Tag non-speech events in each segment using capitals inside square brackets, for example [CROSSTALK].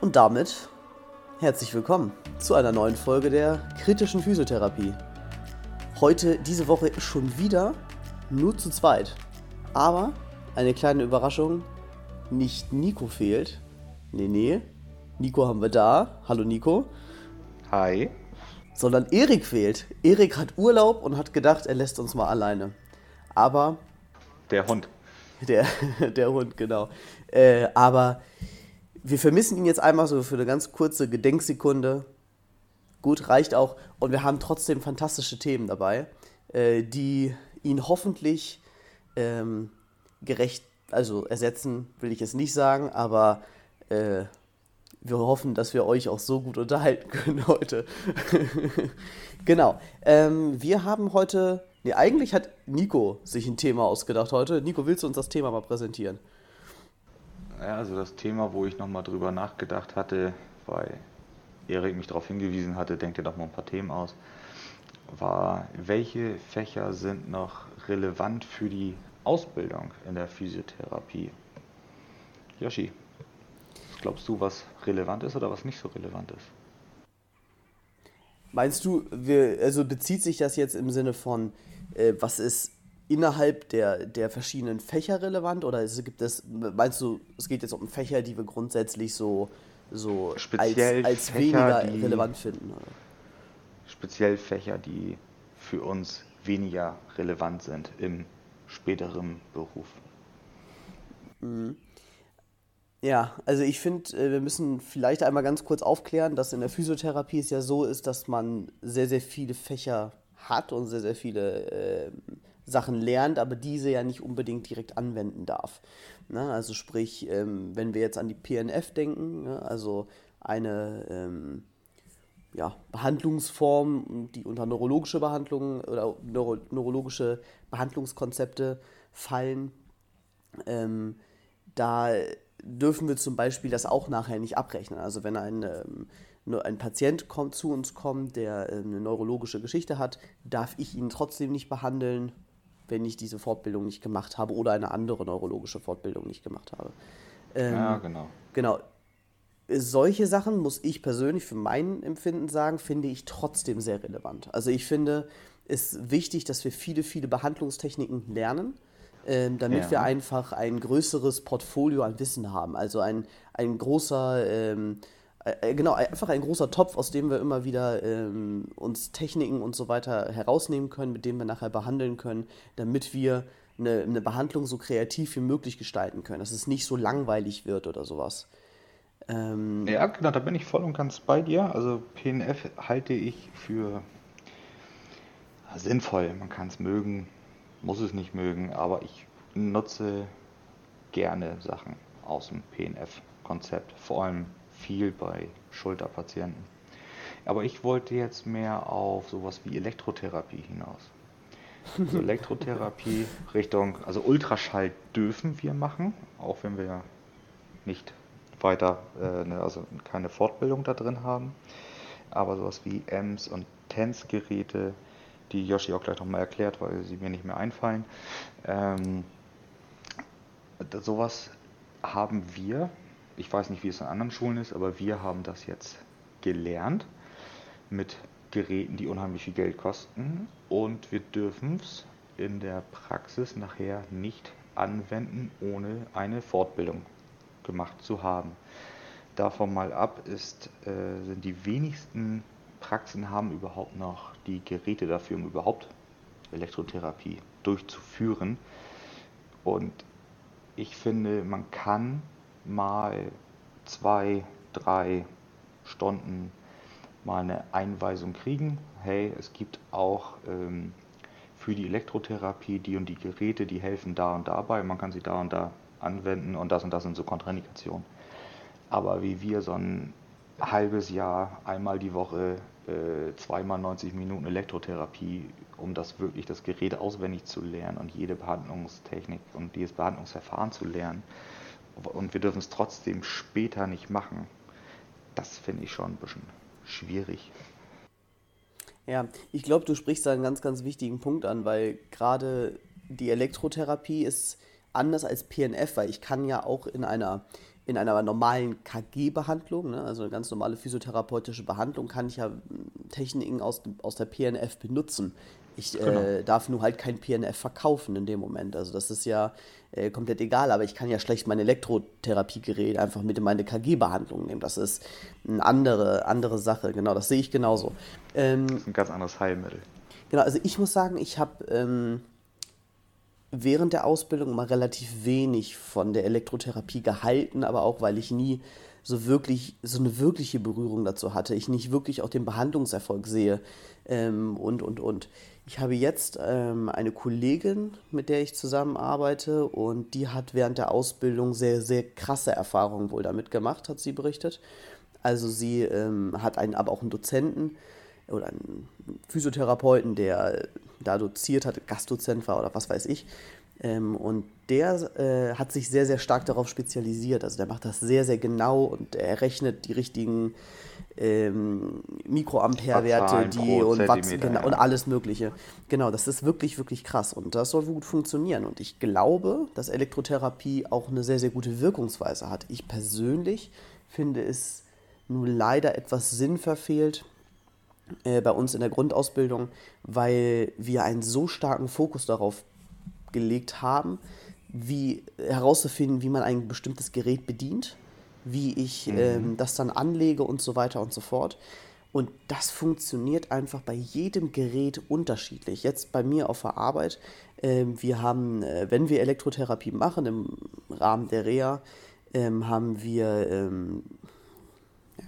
Und damit herzlich willkommen zu einer neuen Folge der kritischen Physiotherapie. Heute, diese Woche schon wieder nur zu zweit. Aber eine kleine Überraschung, nicht Nico fehlt. Nee, nee, Nico haben wir da. Hallo Nico. Hi. Sondern Erik fehlt. Erik hat Urlaub und hat gedacht, er lässt uns mal alleine. Aber. Der Hund. Der, [LAUGHS] der Hund, genau. Äh, aber wir vermissen ihn jetzt einmal so für eine ganz kurze Gedenksekunde. Gut, reicht auch. Und wir haben trotzdem fantastische Themen dabei, äh, die ihn hoffentlich ähm, gerecht, also ersetzen, will ich es nicht sagen, aber äh, wir hoffen, dass wir euch auch so gut unterhalten [LAUGHS] können heute. [LAUGHS] genau. Ähm, wir haben heute, nee, eigentlich hat Nico sich ein Thema ausgedacht heute. Nico, willst du uns das Thema mal präsentieren? Ja, also das Thema, wo ich nochmal drüber nachgedacht hatte, weil Erik mich darauf hingewiesen hatte, denkt ihr doch mal ein paar Themen aus, war, welche Fächer sind noch relevant für die Ausbildung in der Physiotherapie? Yoshi, glaubst du, was relevant ist oder was nicht so relevant ist? Meinst du, wir, also bezieht sich das jetzt im Sinne von, äh, was ist innerhalb der, der verschiedenen Fächer relevant oder es gibt es, meinst du, es geht jetzt um Fächer, die wir grundsätzlich so, so speziell als, als weniger die, relevant finden? Oder? Speziell Fächer, die für uns weniger relevant sind im späteren Beruf. Mhm. Ja, also ich finde, äh, wir müssen vielleicht einmal ganz kurz aufklären, dass in der Physiotherapie es ja so ist, dass man sehr, sehr viele Fächer hat und sehr, sehr viele äh, Sachen lernt, aber diese ja nicht unbedingt direkt anwenden darf. Ne? Also sprich, ähm, wenn wir jetzt an die PNF denken, ne? also eine ähm, ja, Behandlungsform, die unter neurologische Behandlungen oder neuro neurologische Behandlungskonzepte fallen, ähm, da dürfen wir zum Beispiel das auch nachher nicht abrechnen. Also wenn ein, ähm, ein Patient kommt, zu uns kommt, der ähm, eine neurologische Geschichte hat, darf ich ihn trotzdem nicht behandeln, wenn ich diese Fortbildung nicht gemacht habe oder eine andere neurologische Fortbildung nicht gemacht habe. Ähm, ja, genau. Genau. Solche Sachen, muss ich persönlich für mein Empfinden sagen, finde ich trotzdem sehr relevant. Also ich finde es wichtig, dass wir viele, viele Behandlungstechniken lernen, ähm, damit ja. wir einfach ein größeres Portfolio an Wissen haben. Also ein, ein großer... Ähm, äh, äh, genau, einfach ein großer Topf, aus dem wir immer wieder ähm, uns Techniken und so weiter herausnehmen können, mit denen wir nachher behandeln können, damit wir eine, eine Behandlung so kreativ wie möglich gestalten können, dass es nicht so langweilig wird oder sowas. Ähm, ja, genau, da bin ich voll und ganz bei dir. Also PNF halte ich für sinnvoll. Man kann es mögen, muss es nicht mögen, aber ich nutze gerne Sachen aus dem PNF-Konzept, vor allem viel bei Schulterpatienten. Aber ich wollte jetzt mehr auf sowas wie Elektrotherapie hinaus. Also [LAUGHS] Elektrotherapie Richtung, also Ultraschall dürfen wir machen, auch wenn wir nicht weiter, äh, ne, also keine Fortbildung da drin haben. Aber sowas wie EMS und TENS-Geräte, die Yoshi auch gleich nochmal erklärt, weil sie mir nicht mehr einfallen. Ähm, sowas haben wir ich weiß nicht, wie es an anderen Schulen ist, aber wir haben das jetzt gelernt mit Geräten, die unheimlich viel Geld kosten und wir dürfen es in der Praxis nachher nicht anwenden, ohne eine Fortbildung gemacht zu haben. Davon mal ab ist, äh, sind die wenigsten Praxen haben überhaupt noch die Geräte dafür, um überhaupt Elektrotherapie durchzuführen. Und ich finde, man kann mal zwei, drei Stunden mal eine Einweisung kriegen. Hey, es gibt auch ähm, für die Elektrotherapie die und die Geräte, die helfen da und dabei. Man kann sie da und da anwenden und das und das sind so Kontraindikationen. Aber wie wir so ein halbes Jahr, einmal die Woche, äh, zweimal 90 Minuten Elektrotherapie, um das wirklich das Gerät auswendig zu lernen und jede Behandlungstechnik und jedes Behandlungsverfahren zu lernen, und wir dürfen es trotzdem später nicht machen, das finde ich schon ein bisschen schwierig. Ja, ich glaube, du sprichst da einen ganz, ganz wichtigen Punkt an, weil gerade die Elektrotherapie ist anders als PNF, weil ich kann ja auch in einer in einer normalen KG-Behandlung, ne, also eine ganz normale physiotherapeutische Behandlung, kann ich ja Techniken aus, aus der PNF benutzen. Ich genau. äh, darf nur halt kein PNF verkaufen in dem Moment. Also das ist ja äh, komplett egal, aber ich kann ja schlecht mein Elektrotherapiegerät einfach mit in meine KG-Behandlung nehmen. Das ist eine andere, andere Sache, genau, das sehe ich genauso. Ähm, das ist ein ganz anderes Heilmittel. Genau, also ich muss sagen, ich habe ähm, während der Ausbildung mal relativ wenig von der Elektrotherapie gehalten, aber auch weil ich nie so wirklich so eine wirkliche Berührung dazu hatte, ich nicht wirklich auch den Behandlungserfolg sehe ähm, und und und. Ich habe jetzt ähm, eine Kollegin, mit der ich zusammenarbeite und die hat während der Ausbildung sehr sehr krasse Erfahrungen wohl damit gemacht, hat sie berichtet. Also sie ähm, hat einen, aber auch einen Dozenten oder einen Physiotherapeuten, der da doziert hat, Gastdozent war oder was weiß ich. Ähm, und der äh, hat sich sehr, sehr stark darauf spezialisiert. Also der macht das sehr, sehr genau und er rechnet die richtigen ähm, Mikroampere-Werte die und Watt genau, ja. und alles Mögliche. Genau, das ist wirklich, wirklich krass und das soll gut funktionieren. Und ich glaube, dass Elektrotherapie auch eine sehr, sehr gute Wirkungsweise hat. Ich persönlich finde es nur leider etwas sinnverfehlt, äh, bei uns in der Grundausbildung, weil wir einen so starken Fokus darauf gelegt haben, wie herauszufinden, wie man ein bestimmtes Gerät bedient, wie ich mhm. ähm, das dann anlege und so weiter und so fort. Und das funktioniert einfach bei jedem Gerät unterschiedlich. Jetzt bei mir auf der Arbeit, äh, wir haben, äh, wenn wir Elektrotherapie machen im Rahmen der Reha, ähm, haben wir, ähm,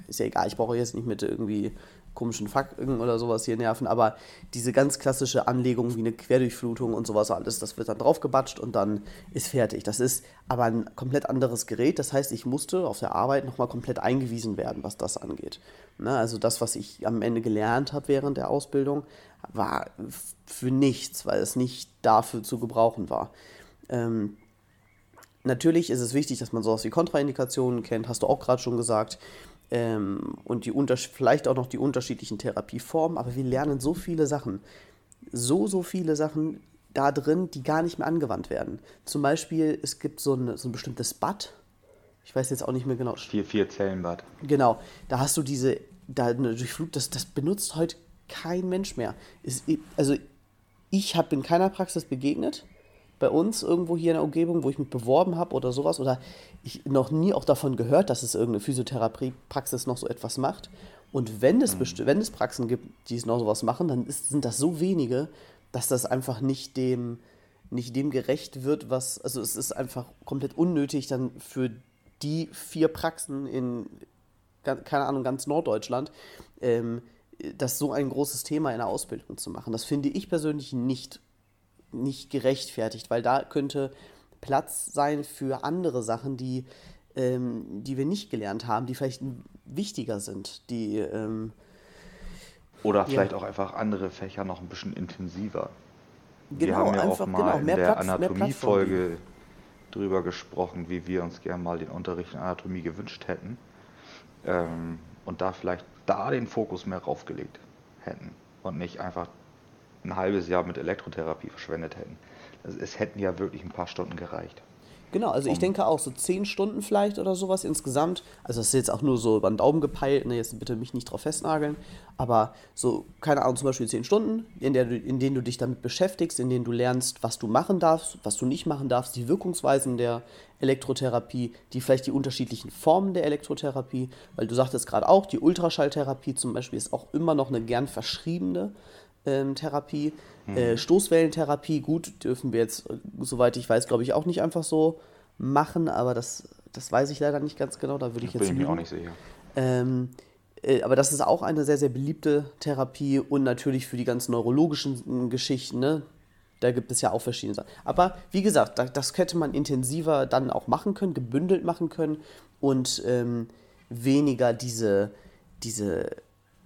ist ja egal, ich brauche jetzt nicht mit irgendwie komischen Fakten oder sowas hier nerven, aber diese ganz klassische Anlegung wie eine Querdurchflutung und sowas alles, das wird dann draufgebatscht und dann ist fertig. Das ist aber ein komplett anderes Gerät, das heißt, ich musste auf der Arbeit nochmal komplett eingewiesen werden, was das angeht. Ne? Also das, was ich am Ende gelernt habe während der Ausbildung, war für nichts, weil es nicht dafür zu gebrauchen war. Ähm, natürlich ist es wichtig, dass man sowas wie Kontraindikationen kennt, hast du auch gerade schon gesagt ähm, und die vielleicht auch noch die unterschiedlichen Therapieformen, aber wir lernen so viele Sachen, so, so viele Sachen da drin, die gar nicht mehr angewandt werden. Zum Beispiel, es gibt so ein, so ein bestimmtes Bad, ich weiß jetzt auch nicht mehr genau. Vier, vier Zellenbad. Genau, da hast du diese, da eine Durchflut, das, das benutzt heute kein Mensch mehr. Ist, also ich habe in keiner Praxis begegnet, bei uns irgendwo hier in der Umgebung, wo ich mich beworben habe oder sowas, oder ich noch nie auch davon gehört, dass es irgendeine Physiotherapiepraxis noch so etwas macht. Und wenn es, mhm. wenn es Praxen gibt, die es noch sowas machen, dann ist, sind das so wenige, dass das einfach nicht dem, nicht dem gerecht wird, was, also es ist einfach komplett unnötig dann für die vier Praxen in, keine Ahnung, ganz Norddeutschland, ähm, das so ein großes Thema in der Ausbildung zu machen. Das finde ich persönlich nicht nicht gerechtfertigt, weil da könnte Platz sein für andere Sachen, die, ähm, die wir nicht gelernt haben, die vielleicht wichtiger sind, die ähm, oder vielleicht ja. auch einfach andere Fächer noch ein bisschen intensiver. Genau, wir haben ja einfach, auch mal genau, in der Anatomiefolge drüber gesprochen, wie wir uns gerne mal den Unterricht in Anatomie gewünscht hätten. Ähm, und da vielleicht da den Fokus mehr raufgelegt hätten und nicht einfach ein halbes Jahr mit Elektrotherapie verschwendet hätten. Also es hätten ja wirklich ein paar Stunden gereicht. Genau, also ich denke auch so zehn Stunden vielleicht oder sowas insgesamt. Also das ist jetzt auch nur so über den Daumen gepeilt, ne? jetzt bitte mich nicht drauf festnageln. Aber so, keine Ahnung, zum Beispiel zehn Stunden, in, der du, in denen du dich damit beschäftigst, in denen du lernst, was du machen darfst, was du nicht machen darfst, die Wirkungsweisen der Elektrotherapie, die vielleicht die unterschiedlichen Formen der Elektrotherapie, weil du sagtest gerade auch, die Ultraschalltherapie zum Beispiel ist auch immer noch eine gern verschriebene ähm, Therapie. Mhm. Äh, Stoßwellentherapie, gut, dürfen wir jetzt, äh, soweit ich weiß, glaube ich, auch nicht einfach so machen, aber das, das weiß ich leider nicht ganz genau, da würde ich jetzt. Bin ich mir auch nicht sicher. Ähm, äh, aber das ist auch eine sehr, sehr beliebte Therapie und natürlich für die ganzen neurologischen Geschichten, ne? Da gibt es ja auch verschiedene Sachen. Aber wie gesagt, das hätte man intensiver dann auch machen können, gebündelt machen können und ähm, weniger diese, diese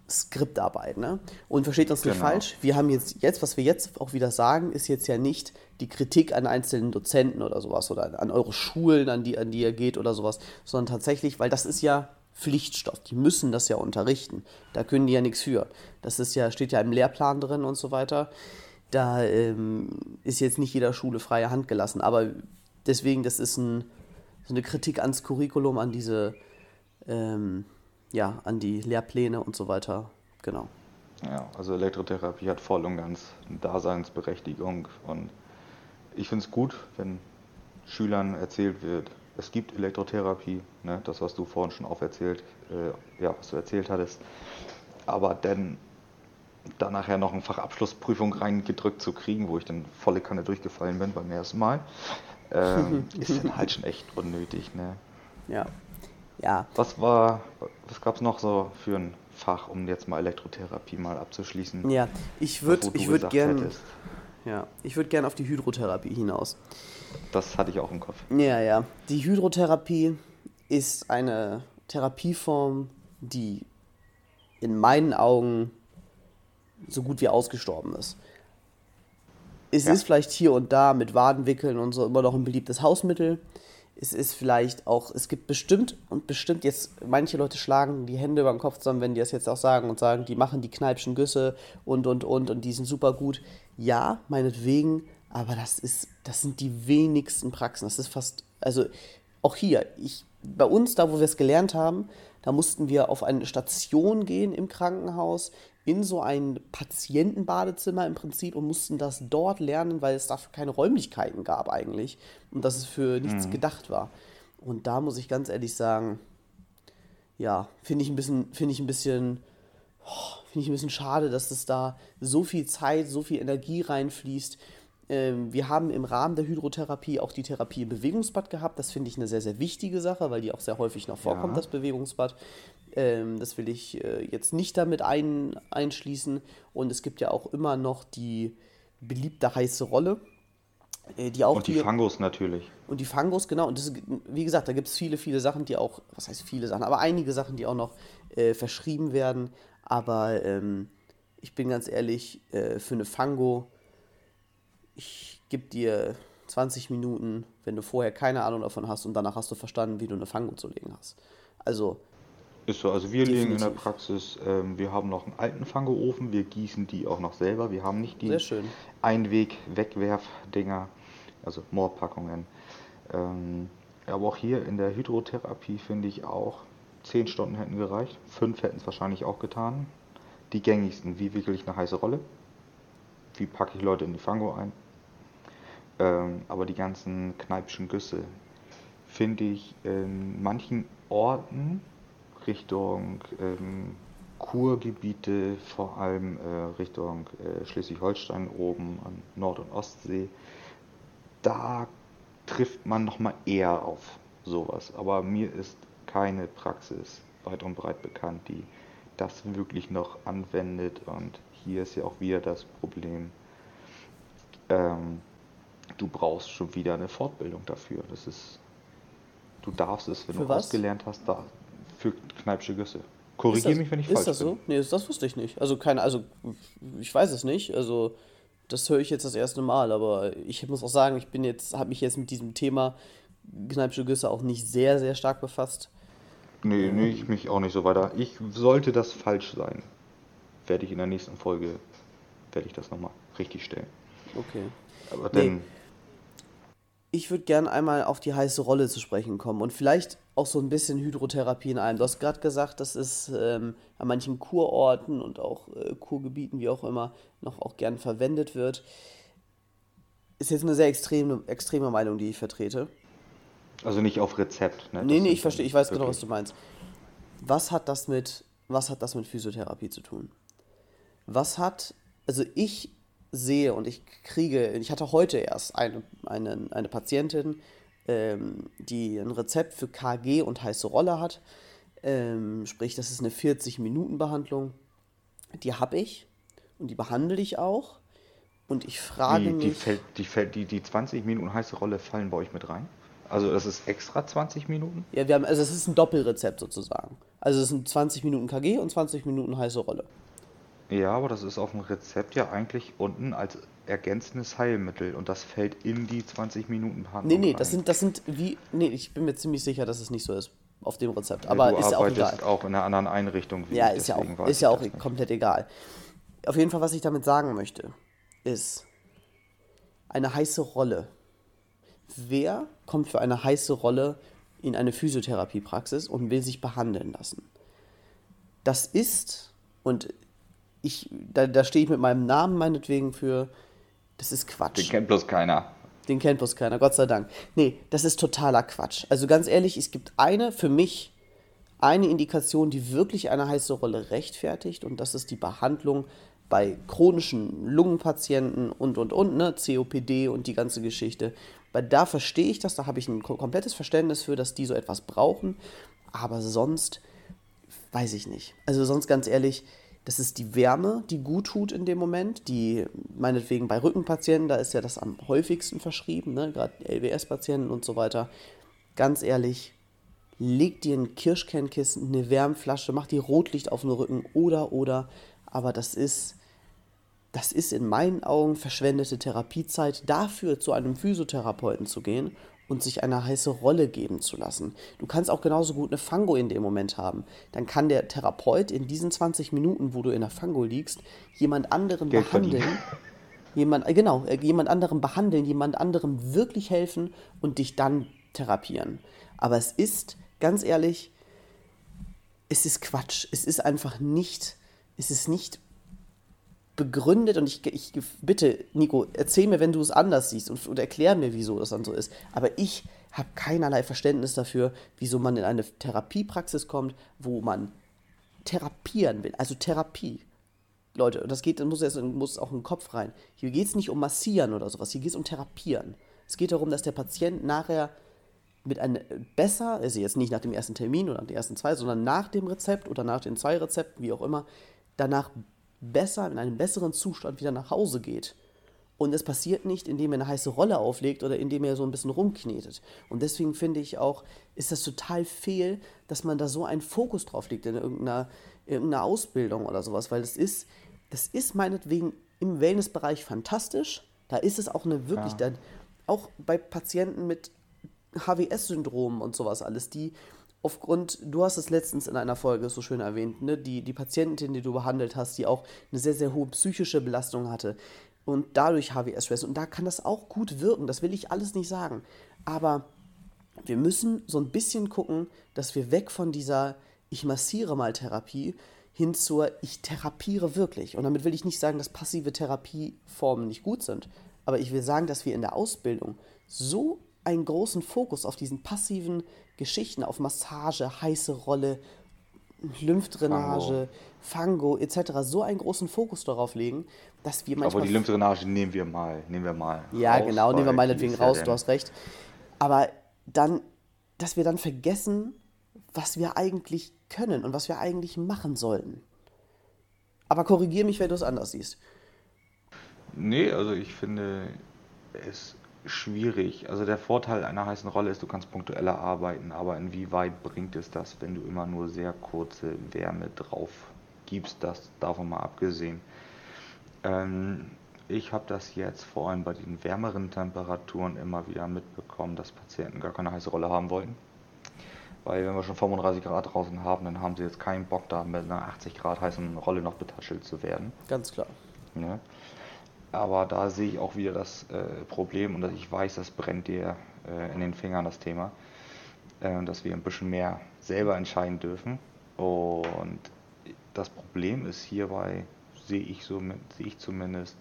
Skriptarbeit. Ne? Und versteht uns nicht genau. falsch, wir haben jetzt, jetzt, was wir jetzt auch wieder sagen, ist jetzt ja nicht die Kritik an einzelnen Dozenten oder sowas oder an eure Schulen, an die, an die ihr geht oder sowas, sondern tatsächlich, weil das ist ja Pflichtstoff, die müssen das ja unterrichten. Da können die ja nichts für. Das ist ja, steht ja im Lehrplan drin und so weiter. Da ähm, ist jetzt nicht jeder Schule freie Hand gelassen. Aber deswegen, das ist ein so eine Kritik ans Curriculum, an diese, ähm, ja, an die Lehrpläne und so weiter. Genau. Ja, also Elektrotherapie hat voll und ganz eine Daseinsberechtigung und ich finde es gut, wenn Schülern erzählt wird, es gibt Elektrotherapie, ne, das, was du vorhin schon auferzählt, äh, ja, was du erzählt hattest, aber dann da nachher noch eine Fachabschlussprüfung reingedrückt zu kriegen, wo ich dann volle Kanne durchgefallen bin beim ersten Mal, ähm, [LAUGHS] ist dann halt schon echt unnötig, ne? Ja. Ja. Was war, was gab es noch so für ein Fach, um jetzt mal Elektrotherapie mal abzuschließen? Ja, ich würde würd gerne ja, ich würde gerne auf die Hydrotherapie hinaus. Das hatte ich auch im Kopf. Ja, ja. Die Hydrotherapie ist eine Therapieform, die in meinen Augen so gut wie ausgestorben ist. Es ja. ist vielleicht hier und da mit Wadenwickeln und so immer noch ein beliebtes Hausmittel. Es ist vielleicht auch, es gibt bestimmt und bestimmt jetzt, manche Leute schlagen die Hände über den Kopf zusammen, wenn die das jetzt auch sagen und sagen, die machen die Kneipschen Güsse und und und und die sind super gut. Ja, meinetwegen, aber das ist, das sind die wenigsten Praxen. Das ist fast, also auch hier, ich, bei uns, da wo wir es gelernt haben, da mussten wir auf eine Station gehen im Krankenhaus, in so ein Patientenbadezimmer im Prinzip und mussten das dort lernen, weil es dafür keine Räumlichkeiten gab eigentlich und dass es für nichts mhm. gedacht war. Und da muss ich ganz ehrlich sagen, ja, finde ich ein bisschen, finde ich ein bisschen, oh, finde ich ein bisschen schade, dass es da so viel Zeit, so viel Energie reinfließt. Ähm, wir haben im Rahmen der Hydrotherapie auch die Therapie im Bewegungsbad gehabt. Das finde ich eine sehr, sehr wichtige Sache, weil die auch sehr häufig noch vorkommt, ja. das Bewegungsbad. Ähm, das will ich äh, jetzt nicht damit ein, einschließen. Und es gibt ja auch immer noch die beliebte heiße Rolle. Äh, die auch und die, die Fangos natürlich. Und die Fangos, genau. Und das, wie gesagt, da gibt es viele, viele Sachen, die auch, was heißt viele Sachen, aber einige Sachen, die auch noch äh, verschrieben werden. Aber ähm, ich bin ganz ehrlich, äh, für eine Fango, ich gebe dir 20 Minuten, wenn du vorher keine Ahnung davon hast und danach hast du verstanden, wie du eine Fango zu legen hast. Also ist so, also wir Definitiv. legen in der Praxis, ähm, wir haben noch einen alten Fangoofen, wir gießen die auch noch selber. Wir haben nicht die Einweg-Wegwerf-Dinger, also Moorpackungen. Ähm, aber auch hier in der Hydrotherapie finde ich auch, 10 Stunden hätten gereicht, 5 hätten es wahrscheinlich auch getan. Die gängigsten, wie wickel ich eine heiße Rolle? Wie packe ich Leute in die Fango ein? Ähm, aber die ganzen Kneipschen Güsse finde ich in manchen Orten Richtung ähm, Kurgebiete, vor allem äh, Richtung äh, Schleswig-Holstein oben an Nord- und Ostsee. Da trifft man nochmal eher auf sowas. Aber mir ist keine Praxis weit und breit bekannt, die das wirklich noch anwendet. Und hier ist ja auch wieder das Problem, ähm, du brauchst schon wieder eine Fortbildung dafür. Das ist, du darfst es, wenn Für du was? ausgelernt hast, da, für Kneipsche Güsse. Korrigiere mich, wenn ich falsch bin. Ist das so? Nee, das wusste ich nicht. Also keine, also ich weiß es nicht. Also das höre ich jetzt das erste Mal, aber ich muss auch sagen, ich bin jetzt, habe mich jetzt mit diesem Thema Kneipsche Güsse auch nicht sehr, sehr stark befasst. Nee, nee, ich mich auch nicht so weiter. Ich sollte das falsch sein. Werde ich in der nächsten Folge, werde ich das nochmal richtig stellen. Okay. Aber dann. Ich würde gerne einmal auf die heiße Rolle zu sprechen kommen und vielleicht auch so ein bisschen Hydrotherapie in einem. Du hast gerade gesagt, dass es ähm, an manchen Kurorten und auch äh, Kurgebieten, wie auch immer, noch auch gern verwendet wird. Ist jetzt eine sehr extreme, extreme Meinung, die ich vertrete. Also nicht auf Rezept, ne? Nee, nee, ich verstehe, ich weiß genau, was du meinst. Was hat das mit, was hat das mit Physiotherapie zu tun? Was hat, also ich sehe und ich kriege, ich hatte heute erst eine, eine, eine Patientin, ähm, die ein Rezept für KG und heiße Rolle hat. Ähm, sprich, das ist eine 40-Minuten-Behandlung. Die habe ich und die behandle ich auch. Und ich frage die, mich. Die, fällt, die, fällt, die, die 20 Minuten heiße Rolle fallen bei euch mit rein? Also das ist extra 20 Minuten? Ja, wir haben, also es ist ein Doppelrezept sozusagen. Also es sind 20 Minuten KG und 20 Minuten heiße Rolle. Ja, aber das ist auf dem Rezept ja eigentlich unten als ergänzendes Heilmittel und das fällt in die 20 Minuten Behandlung. Nee, nee, das sind, das sind wie. Nee, ich bin mir ziemlich sicher, dass es nicht so ist auf dem Rezept. Aber ja, ist ja auch egal. auch in einer anderen Einrichtung. Wie ja, ist ja auch, ist ja auch komplett egal. Auf jeden Fall, was ich damit sagen möchte, ist eine heiße Rolle. Wer kommt für eine heiße Rolle in eine Physiotherapiepraxis und will sich behandeln lassen. Das ist, und ich, da, da stehe ich mit meinem Namen meinetwegen für, das ist Quatsch. Den kennt bloß keiner. Den kennt bloß keiner, Gott sei Dank. Nee, das ist totaler Quatsch. Also ganz ehrlich, es gibt eine, für mich, eine Indikation, die wirklich eine heiße Rolle rechtfertigt, und das ist die Behandlung bei chronischen Lungenpatienten und und und, ne, COPD und die ganze Geschichte. Weil da verstehe ich das, da habe ich ein komplettes Verständnis für, dass die so etwas brauchen. Aber sonst weiß ich nicht. Also sonst ganz ehrlich, das ist die Wärme, die gut tut in dem Moment. Die, meinetwegen bei Rückenpatienten, da ist ja das am häufigsten verschrieben, ne? gerade LWS-Patienten und so weiter. Ganz ehrlich, leg dir ein Kirschkernkissen, eine Wärmflasche, mach dir Rotlicht auf den Rücken oder, oder. Aber das ist, das ist in meinen Augen verschwendete Therapiezeit, dafür zu einem Physiotherapeuten zu gehen und sich eine heiße Rolle geben zu lassen. Du kannst auch genauso gut eine Fango in dem Moment haben. Dann kann der Therapeut in diesen 20 Minuten, wo du in der Fango liegst, jemand anderen Geld behandeln. Jemand, äh, genau, äh, jemand anderen behandeln, jemand anderem wirklich helfen und dich dann therapieren. Aber es ist, ganz ehrlich, es ist Quatsch. Es ist einfach nicht, es ist nicht begründet und ich, ich bitte, Nico, erzähl mir, wenn du es anders siehst und, und erklär mir, wieso das dann so ist. Aber ich habe keinerlei Verständnis dafür, wieso man in eine Therapiepraxis kommt, wo man therapieren will. Also Therapie. Leute, das geht, muss, jetzt, muss auch in den Kopf rein. Hier geht es nicht um Massieren oder sowas, hier geht es um Therapieren. Es geht darum, dass der Patient nachher mit einem besser, also jetzt nicht nach dem ersten Termin oder nach den ersten zwei, sondern nach dem Rezept oder nach den zwei Rezepten, wie auch immer, danach besser, in einem besseren Zustand wieder nach Hause geht. Und es passiert nicht, indem er eine heiße Rolle auflegt oder indem er so ein bisschen rumknetet. Und deswegen finde ich auch, ist das total fehl, dass man da so einen Fokus drauf legt in irgendeiner, irgendeiner Ausbildung oder sowas, weil das ist, das ist meinetwegen im Wellnessbereich fantastisch. Da ist es auch eine wirklich, ja. da, auch bei Patienten mit HWS-Syndrom und sowas alles, die aufgrund, du hast es letztens in einer Folge so schön erwähnt, ne, die, die Patientin, die du behandelt hast, die auch eine sehr, sehr hohe psychische Belastung hatte und dadurch HWS-Stress. Und da kann das auch gut wirken, das will ich alles nicht sagen. Aber wir müssen so ein bisschen gucken, dass wir weg von dieser Ich massiere mal Therapie hin zur Ich therapiere wirklich. Und damit will ich nicht sagen, dass passive Therapieformen nicht gut sind. Aber ich will sagen, dass wir in der Ausbildung so einen großen Fokus auf diesen passiven Geschichten, auf Massage, heiße Rolle, Lymphdrainage, Fango, Fango etc. so einen großen Fokus darauf legen, dass wir manchmal. Aber die Lymphdrainage nehmen wir mal, nehmen wir mal. Ja, raus, genau, nehmen wir meinetwegen raus, du hast recht. Aber dann, dass wir dann vergessen, was wir eigentlich können und was wir eigentlich machen sollten. Aber korrigier mich, wenn du es anders siehst. Nee, also ich finde, es schwierig. Also der Vorteil einer heißen Rolle ist, du kannst punktueller arbeiten, aber inwieweit bringt es das, wenn du immer nur sehr kurze Wärme drauf gibst, das davon mal abgesehen. Ähm, ich habe das jetzt vor allem bei den wärmeren Temperaturen immer wieder mitbekommen, dass Patienten gar keine heiße Rolle haben wollen. Weil wenn wir schon 35 Grad draußen haben, dann haben sie jetzt keinen Bock da mit einer 80 Grad heißen Rolle noch betaschelt zu werden. Ganz klar. Ja. Aber da sehe ich auch wieder das äh, Problem und ich weiß, das brennt dir äh, in den Fingern, das Thema, äh, dass wir ein bisschen mehr selber entscheiden dürfen. Und das Problem ist hierbei, sehe ich, so, sehe ich zumindest,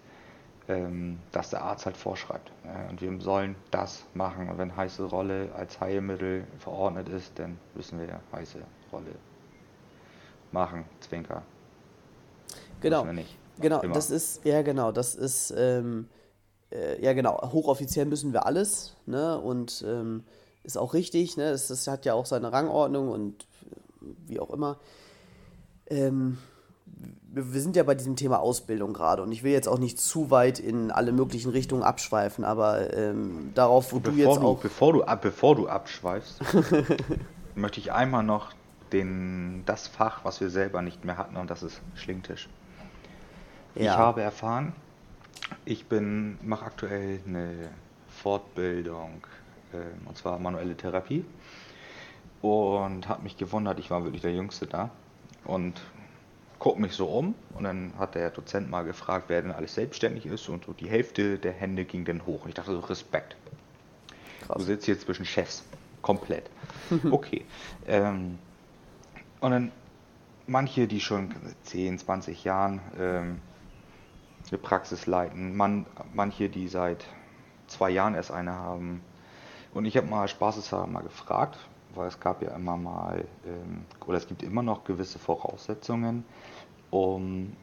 ähm, dass der Arzt halt vorschreibt. und wir sollen das machen. Und wenn heiße Rolle als Heilmittel verordnet ist, dann müssen wir heiße Rolle machen. Zwinker. Genau. Müssen wir nicht. Genau, Immer. das ist, ja genau, das ist, ähm, äh, ja genau, hochoffiziell müssen wir alles, ne, und ähm, ist auch richtig, ne, das, das, hat ja auch seine Rangordnung und äh, wie auch immer. Ähm, wir sind ja bei diesem Thema Ausbildung gerade und ich will jetzt auch nicht zu weit in alle möglichen Richtungen abschweifen, aber ähm, darauf, wo bevor du jetzt du, auch... Bevor du, bevor du abschweifst, [LAUGHS] möchte ich einmal noch den, das Fach, was wir selber nicht mehr hatten und das ist Schlingtisch. Ja. Ich habe erfahren, ich bin, mache aktuell eine Fortbildung, äh, und zwar manuelle Therapie. Und habe mich gewundert, ich war wirklich der Jüngste da. Und gucke mich so um. Und dann hat der Dozent mal gefragt, wer denn alles selbstständig ist. Und so die Hälfte der Hände ging dann hoch. Ich dachte so, Respekt. Krass. Du sitzt hier zwischen Chefs. komplett. [LAUGHS] Okay. Ähm, und dann manche, die schon 10, 20 Jahren ähm, eine Praxis leiten, man, manche, die seit zwei Jahren erst eine haben. Und ich habe mal spaßeshalber mal gefragt, weil es gab ja immer mal, ähm, oder es gibt immer noch gewisse Voraussetzungen, um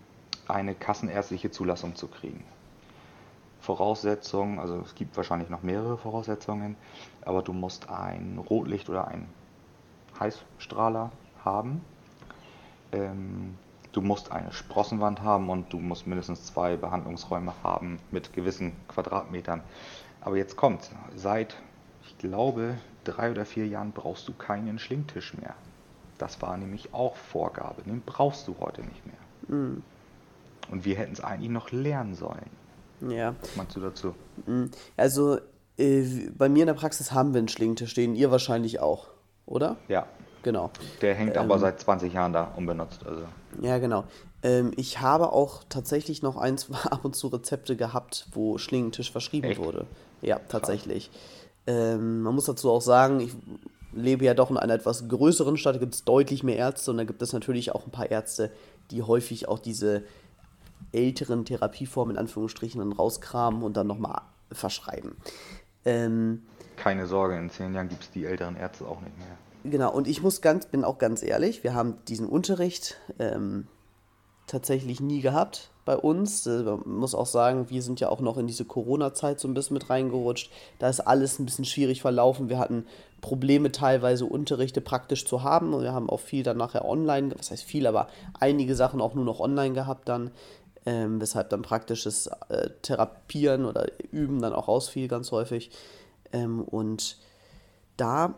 eine kassenärztliche Zulassung zu kriegen. Voraussetzungen, also es gibt wahrscheinlich noch mehrere Voraussetzungen, aber du musst ein Rotlicht oder ein Heißstrahler haben. Ähm, du musst eine Sprossenwand haben und du musst mindestens zwei Behandlungsräume haben mit gewissen Quadratmetern. Aber jetzt kommt, seit, ich glaube, drei oder vier Jahren brauchst du keinen Schlingtisch mehr. Das war nämlich auch Vorgabe. Den brauchst du heute nicht mehr. Mhm. Und wir hätten es eigentlich noch lernen sollen. Ja. Was meinst du dazu? Mhm. Also, äh, bei mir in der Praxis haben wir einen Schlingtisch stehen, ihr wahrscheinlich auch, oder? Ja. Genau. Der hängt ähm, aber seit 20 Jahren da unbenutzt. Also. Ja, genau. Ähm, ich habe auch tatsächlich noch ein, zwei [LAUGHS] ab und zu Rezepte gehabt, wo Schlingentisch verschrieben Echt? wurde. Ja, tatsächlich. Ähm, man muss dazu auch sagen, ich lebe ja doch in einer etwas größeren Stadt, da gibt es deutlich mehr Ärzte und da gibt es natürlich auch ein paar Ärzte, die häufig auch diese älteren Therapieformen in Anführungsstrichen dann rauskramen und dann nochmal verschreiben. Ähm, Keine Sorge, in zehn Jahren gibt es die älteren Ärzte auch nicht mehr. Genau, und ich muss ganz, bin auch ganz ehrlich, wir haben diesen Unterricht ähm, tatsächlich nie gehabt bei uns. Äh, man muss auch sagen, wir sind ja auch noch in diese Corona-Zeit so ein bisschen mit reingerutscht. Da ist alles ein bisschen schwierig verlaufen. Wir hatten Probleme teilweise Unterrichte praktisch zu haben und wir haben auch viel dann nachher online, was heißt viel, aber einige Sachen auch nur noch online gehabt dann, ähm, weshalb dann praktisches äh, Therapieren oder Üben dann auch ausfiel ganz häufig. Ähm, und da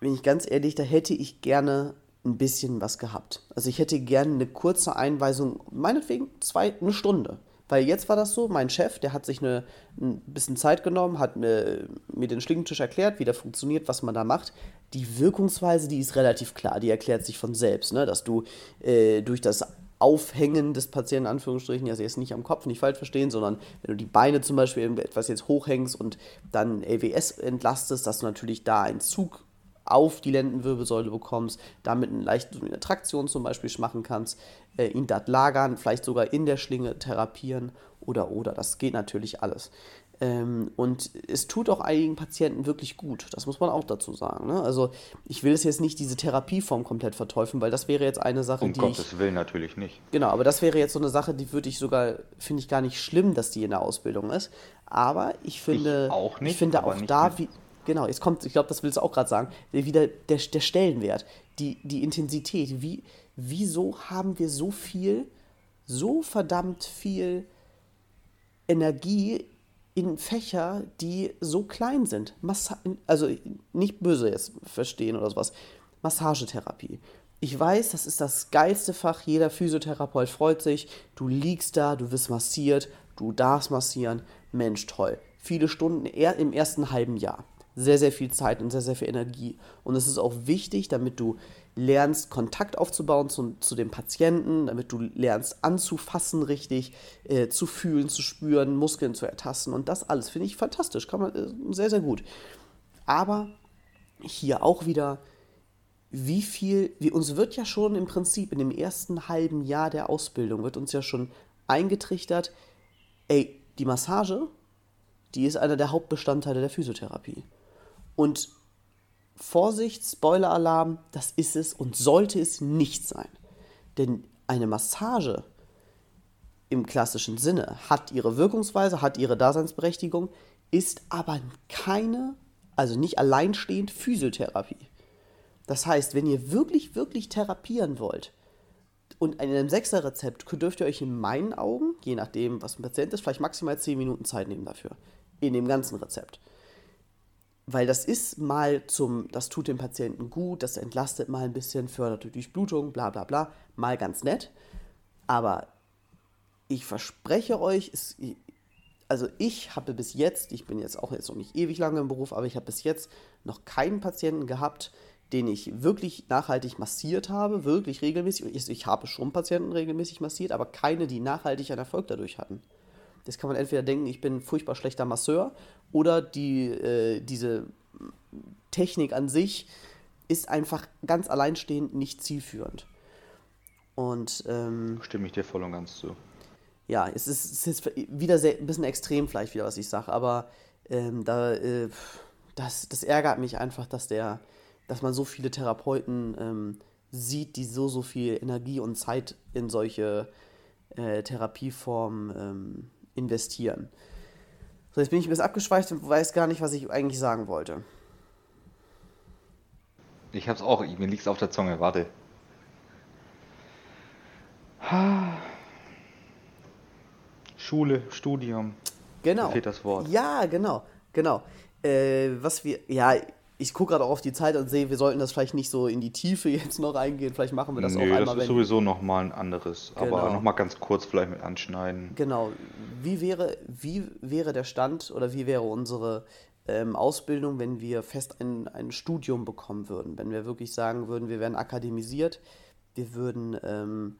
bin ich ganz ehrlich, da hätte ich gerne ein bisschen was gehabt. Also ich hätte gerne eine kurze Einweisung, meinetwegen zwei, eine Stunde. Weil jetzt war das so, mein Chef, der hat sich eine, ein bisschen Zeit genommen, hat mir, mir den Schlingentisch erklärt, wie der funktioniert, was man da macht. Die Wirkungsweise, die ist relativ klar, die erklärt sich von selbst, ne? dass du äh, durch das Aufhängen des Patienten, Anführungsstrichen, also jetzt nicht am Kopf, nicht falsch verstehen, sondern wenn du die Beine zum Beispiel etwas jetzt hochhängst und dann LWS entlastest, dass du natürlich da einen Zug auf die Lendenwirbelsäule bekommst, damit eine leichte Traktion zum Beispiel machen kannst, äh, ihn dort lagern, vielleicht sogar in der Schlinge therapieren oder oder. Das geht natürlich alles. Ähm, und es tut auch einigen Patienten wirklich gut, das muss man auch dazu sagen. Ne? Also ich will es jetzt nicht diese Therapieform komplett verteufeln, weil das wäre jetzt eine Sache, um die. Um Gottes ich, Willen natürlich nicht. Genau, aber das wäre jetzt so eine Sache, die würde ich sogar, finde ich gar nicht schlimm, dass die in der Ausbildung ist. Aber ich finde, ich auch nicht, ich finde auch da, wie, Genau, jetzt kommt, ich glaube, das willst du auch gerade sagen, wieder der, der Stellenwert, die, die Intensität. Wie, wieso haben wir so viel, so verdammt viel Energie in Fächer, die so klein sind? Massa also nicht böse jetzt verstehen oder sowas. Massagetherapie. Ich weiß, das ist das geilste Fach. Jeder Physiotherapeut freut sich. Du liegst da, du wirst massiert, du darfst massieren. Mensch, toll. Viele Stunden im ersten halben Jahr sehr, sehr viel Zeit und sehr, sehr viel Energie. Und es ist auch wichtig, damit du lernst, Kontakt aufzubauen zu, zu dem Patienten, damit du lernst, anzufassen richtig, äh, zu fühlen, zu spüren, Muskeln zu ertasten. Und das alles finde ich fantastisch, kann man äh, sehr, sehr gut. Aber hier auch wieder, wie viel, wie uns wird ja schon im Prinzip in dem ersten halben Jahr der Ausbildung, wird uns ja schon eingetrichtert, ey, die Massage, die ist einer der Hauptbestandteile der Physiotherapie. Und Vorsicht, Spoiler-Alarm, das ist es und sollte es nicht sein. Denn eine Massage im klassischen Sinne hat ihre Wirkungsweise, hat ihre Daseinsberechtigung, ist aber keine, also nicht alleinstehend Physiotherapie. Das heißt, wenn ihr wirklich, wirklich therapieren wollt und in einem Sechser-Rezept dürft ihr euch in meinen Augen, je nachdem, was ein Patient ist, vielleicht maximal 10 Minuten Zeit nehmen dafür. In dem ganzen Rezept weil das ist mal zum, das tut dem Patienten gut, das entlastet mal ein bisschen, fördert die Durchblutung, bla bla bla, mal ganz nett. Aber ich verspreche euch, es, also ich habe bis jetzt, ich bin jetzt auch jetzt noch nicht ewig lange im Beruf, aber ich habe bis jetzt noch keinen Patienten gehabt, den ich wirklich nachhaltig massiert habe, wirklich regelmäßig. Ich, ich habe schon Patienten regelmäßig massiert, aber keine, die nachhaltig einen Erfolg dadurch hatten. Das kann man entweder denken, ich bin ein furchtbar schlechter Masseur oder die, äh, diese Technik an sich ist einfach ganz alleinstehend nicht zielführend. Und ähm, stimme ich dir voll und ganz zu. Ja, es ist, es ist wieder sehr, ein bisschen extrem vielleicht wieder, was ich sage, aber ähm, da, äh, das, das ärgert mich einfach, dass der, dass man so viele Therapeuten ähm, sieht, die so, so viel Energie und Zeit in solche äh, Therapieformen ähm, investieren. So, jetzt bin ich ein bisschen abgeschweift und weiß gar nicht, was ich eigentlich sagen wollte. Ich hab's auch, mir liegt's auf der Zunge, warte. Schule, Studium. Genau. fehlt das Wort. Ja, genau, genau. Äh, was wir, ja, ich gucke gerade auch auf die Zeit und sehe, wir sollten das vielleicht nicht so in die Tiefe [LAUGHS] jetzt noch eingehen. Vielleicht machen wir das Nö, auch einmal. das ist sowieso nochmal ein anderes. Genau. Aber nochmal ganz kurz vielleicht mit anschneiden. Genau. Wie wäre, wie wäre der Stand oder wie wäre unsere ähm, Ausbildung, wenn wir fest ein, ein Studium bekommen würden? Wenn wir wirklich sagen würden, wir werden akademisiert, wir würden ähm,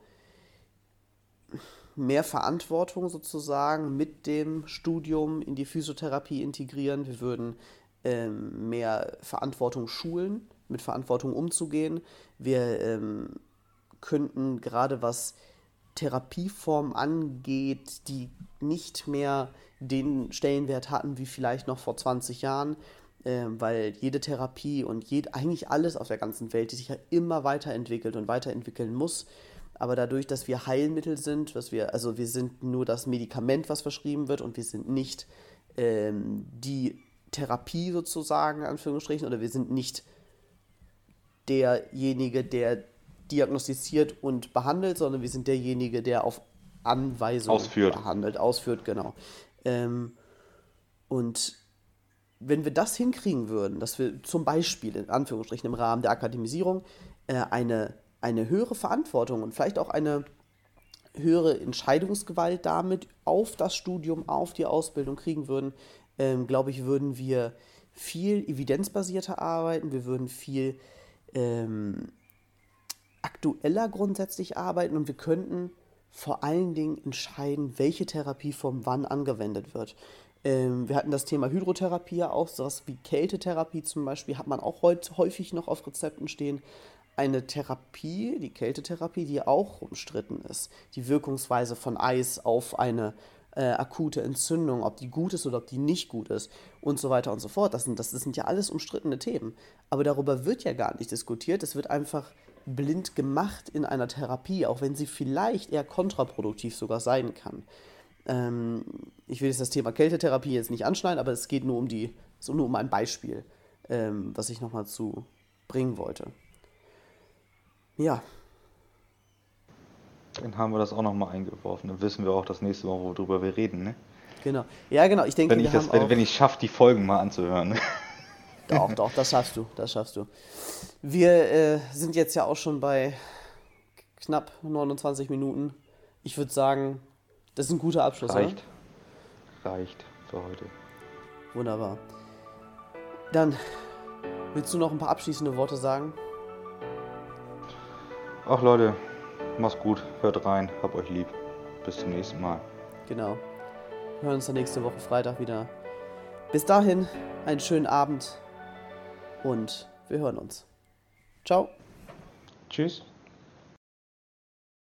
mehr Verantwortung sozusagen mit dem Studium in die Physiotherapie integrieren. Wir würden ähm, mehr Verantwortung schulen, mit Verantwortung umzugehen. Wir ähm, könnten gerade was Therapieformen angeht, die nicht mehr den Stellenwert hatten wie vielleicht noch vor 20 Jahren, äh, weil jede Therapie und jed, eigentlich alles auf der ganzen Welt die sich ja immer weiterentwickelt und weiterentwickeln muss. Aber dadurch, dass wir Heilmittel sind, was wir, also wir sind nur das Medikament, was verschrieben wird und wir sind nicht ähm, die Therapie sozusagen, in Anführungsstrichen, oder wir sind nicht derjenige, der diagnostiziert und behandelt, sondern wir sind derjenige, der auf Anweisung ausführt. behandelt, ausführt, genau. Ähm, und wenn wir das hinkriegen würden, dass wir zum Beispiel in Anführungsstrichen im Rahmen der Akademisierung äh, eine, eine höhere Verantwortung und vielleicht auch eine höhere Entscheidungsgewalt damit auf das Studium, auf die Ausbildung kriegen würden, ähm, glaube ich, würden wir viel evidenzbasierter arbeiten, wir würden viel ähm, aktueller grundsätzlich arbeiten und wir könnten vor allen Dingen entscheiden, welche Therapieform wann angewendet wird. Ähm, wir hatten das Thema Hydrotherapie ja auch, sowas wie Kältetherapie zum Beispiel, hat man auch heute häufig noch auf Rezepten stehen. Eine Therapie, die Kältetherapie, die auch umstritten ist. Die Wirkungsweise von Eis auf eine äh, akute Entzündung, ob die gut ist oder ob die nicht gut ist und so weiter und so fort. Das sind, das, das sind ja alles umstrittene Themen. Aber darüber wird ja gar nicht diskutiert. Es wird einfach blind gemacht in einer Therapie, auch wenn sie vielleicht eher kontraproduktiv sogar sein kann. Ähm, ich will jetzt das Thema Kältetherapie jetzt nicht anschneiden, aber es geht nur um die, so nur um ein Beispiel, ähm, was ich nochmal zu bringen wollte. Ja, Dann haben wir das auch nochmal eingeworfen. Dann wissen wir auch das nächste Mal, worüber wir reden. Ne? genau. Ja, genau. Ich denke, Wenn ich, das, wenn, wenn ich schaffe, die Folgen mal anzuhören. ne? [LAUGHS] Doch, doch, das schaffst du, das schaffst du. Wir äh, sind jetzt ja auch schon bei knapp 29 Minuten. Ich würde sagen, das ist ein guter Abschluss, Reicht. Reicht für heute. oder? Wunderbar. Dann willst du noch ein paar abschließende Worte sagen? Ach Leute, macht's gut, hört rein, hab euch lieb. Bis zum nächsten Mal. Genau. Wir hören uns dann nächste Woche Freitag wieder. Bis dahin, einen schönen Abend und wir hören uns. Ciao. Tschüss.